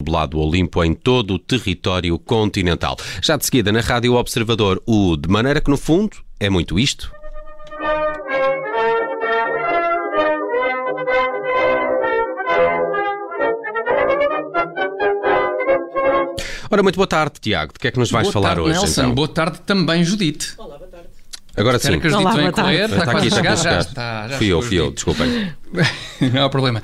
nublado ou limpo em todo o território continental. Já de seguida, na Rádio Observador, o De Maneira que, no fundo, é muito isto. Ora, muito boa tarde, Tiago. De que é que nos vais boa falar tarde, hoje? Nelson. Então? Boa tarde também, Judite. Agora Espero sim. que a Judite Olá, venha boa correr. tarde. Está, quase a chegar. está Já a está. Já Fui eu, fui eu, desculpem. Não há problema.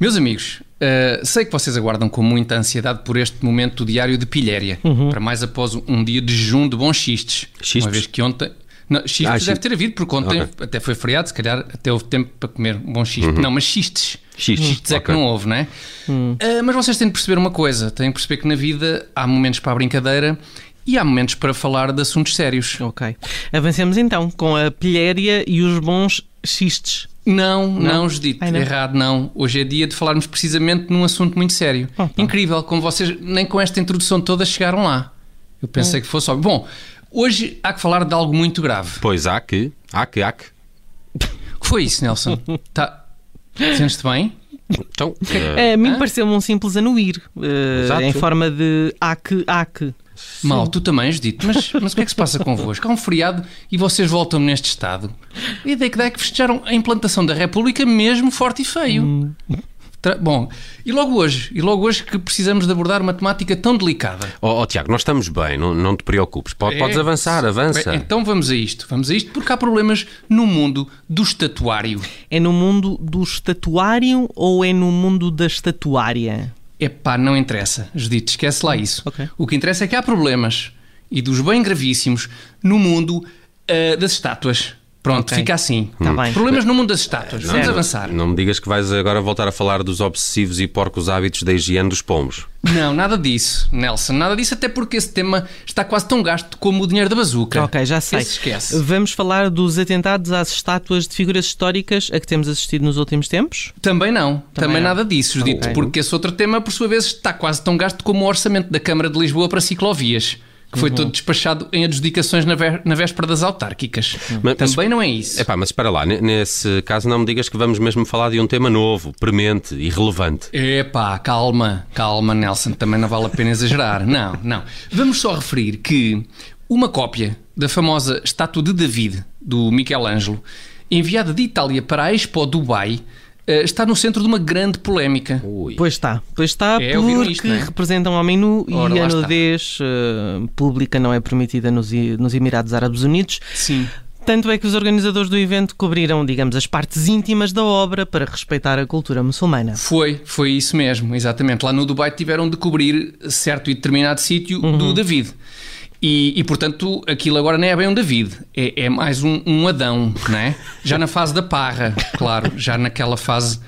Meus amigos, eh, sei que vocês aguardam com muita ansiedade por este momento diário de pilhéria. Para mais após um dia de jejum de bons xistes. Xistes? Uma vez que ontem... Não, xistes Ah, deve xistes. ter havido, porque ontem Ok. até foi feriado, se calhar até houve tempo para comer um bom xiste. Não, mas xistes. Xistes, é que ok. não houve, não é? Ah, mas vocês têm de perceber uma coisa: têm de perceber que na vida há momentos para a brincadeira e há momentos para falar de assuntos sérios. Ok. Avancemos então com a pilhéria e os bons xistes. Não, não, Judite, Ai, não. errado não. Hoje é dia de falarmos precisamente num assunto muito sério. Opa. Incrível, como vocês nem com esta introdução toda chegaram lá. Eu pensei que fosse óbvio. Bom, hoje há que falar de algo muito grave. Pois há que, há que, há que. O que foi isso, Nelson? Tá... Sentes-te bem? Então, eh, A mim pareceu-me um simples anuir, Exato. em forma de ac, Mal, tu também, Judite. Mas, mas o que é que se passa convosco? Há um feriado e vocês voltam neste estado. A ideia que dá é que festejaram a implantação da República mesmo forte e feio. Tra- Bom, e logo hoje, e logo hoje que precisamos de abordar uma temática tão delicada. ó ó, Tiago, nós estamos bem, não, não te preocupes. Po- Podes É. avançar, avança. Bem, então vamos a isto, vamos a isto, porque há problemas no mundo do estatuário. É no mundo do estatuário ou é no mundo da estatuária? Epá, não interessa, Judite, esquece lá isso. Ok. O que interessa é que há problemas, e dos bem gravíssimos, no mundo ah, das estátuas. Pronto, Ok. fica assim. Tá bem. Problemas no mundo das estátuas. Vamos Certo. avançar. Não me digas que vais agora voltar a falar dos obsessivos e porcos hábitos da higiene dos pombos. Não, nada disso, Nelson, nada disso, até porque esse tema está quase tão gasto como o dinheiro da bazuca. Ok, já sei. Esse esquece. Vamos falar dos atentados às estátuas de figuras históricas a que temos assistido nos últimos tempos? Também não, também, Também não. nada disso, Judito, Ok. porque esse outro tema, por sua vez, está quase tão gasto como o orçamento da Câmara de Lisboa para ciclovias, que foi todo despachado em adjudicações na, vé- na véspera das autárquicas. Mas- também não é isso. Epá, mas espera lá, ne- nesse caso não me digas que vamos mesmo falar de um tema novo, premente e relevante. Epá, calma, calma, Nelson, também não vale a pena exagerar. Não, não. Vamos só referir que uma cópia da famosa estátua de David, do Michelangelo, enviada de Itália para a Expo Dubai, está no centro de uma grande polémica. Ui. Pois está, pois está, É, porque isto, não é? representa um homem nu Ora, e a nudez eh, pública não é permitida nos, nos Emirados Árabes Unidos. Sim. Tanto é que os organizadores do evento cobriram, digamos, as partes íntimas da obra para respeitar a cultura muçulmana. Foi, foi isso mesmo, exatamente. Lá no Dubai tiveram de cobrir certo e determinado sítio do David. E, e, portanto, aquilo agora não é bem um David, é, é mais um, um Adão, não é? Já na fase da parra, claro, já naquela fase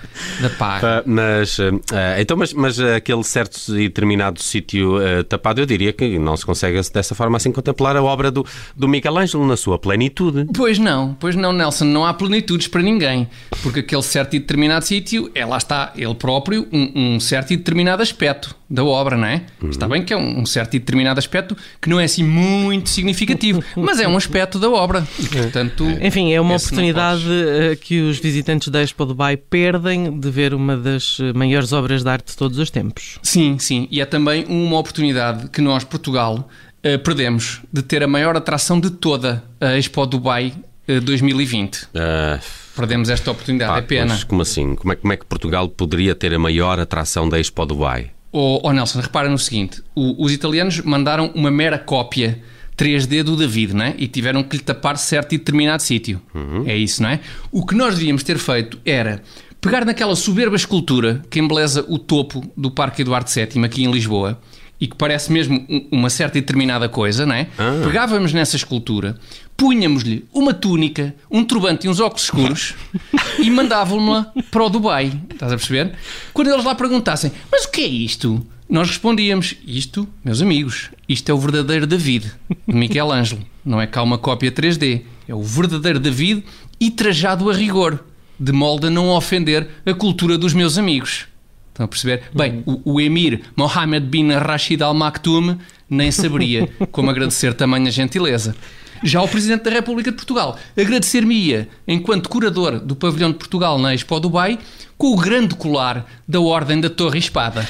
da parra. Ah, mas, ah, então, mas, mas aquele certo e determinado sítio ah, tapado, eu diria que não se consegue dessa forma assim contemplar a obra do, do Michelangelo na sua plenitude. Pois não, pois não, Nelson, não há plenitudes para ninguém, porque aquele certo e determinado sítio é lá está ele próprio, um, um certo e determinado aspecto da obra, não é? Está bem que é um, um certo e determinado aspecto que não é assim muito significativo, mas é um aspecto da obra. E, portanto, Enfim, é uma oportunidade eh, que os visitantes da Expo Dubai perdem de ver uma das eh, maiores obras de arte de todos os tempos. Sim, sim. E é também uma oportunidade que nós, Portugal, eh, perdemos de ter a maior atração de toda a Expo Dubai eh, 2020. Ah, Perdemos esta oportunidade, pá, é pena. Mas como assim? Como é, como é que Portugal poderia ter a maior atração da Expo Dubai? Oh, oh, Nelson, repara no seguinte: o- os italianos mandaram uma mera cópia 3D do David, não é? E tiveram que lhe tapar certo e determinado sítio. É isso, não é? O que nós devíamos ter feito era pegar naquela soberba escultura que embeleza o topo do Parque Eduardo VII aqui em Lisboa e que parece mesmo um- uma certa e determinada coisa, não é? Ah. Pegávamos nessa escultura, punhamos-lhe uma túnica, um turbante e uns óculos escuros e mandávamos-la para o Dubai. Estás a perceber? Quando eles lá perguntassem, mas o que é isto? Nós respondíamos, isto, meus amigos, isto é o verdadeiro David, de Michelangelo. Não é cá uma cópia 3D. É o verdadeiro David e trajado a rigor, de molde a não ofender a cultura dos meus amigos. Estão a perceber? Bem, o, o emir Mohammed bin Rashid Al Maktoum nem saberia como agradecer tamanha gentileza. Já o Presidente da República de Portugal agradecer-me-ia, enquanto curador do pavilhão de Portugal na Expo Dubai, com o grande colar da Ordem da Torre Espada.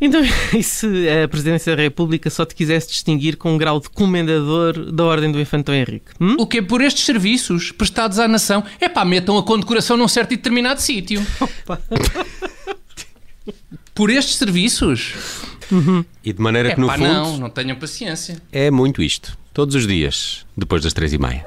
Então, e se a Presidência da República só te quisesse distinguir com um grau de comendador da Ordem do Infantão Henrique? Hum? O que é por estes serviços prestados à nação? É pá, metam a condecoração num certo e determinado sítio. Por estes serviços? E de maneira É que, no pá, fundo, não, não tenham paciência. é muito isto. Todos os dias, depois das três e meia.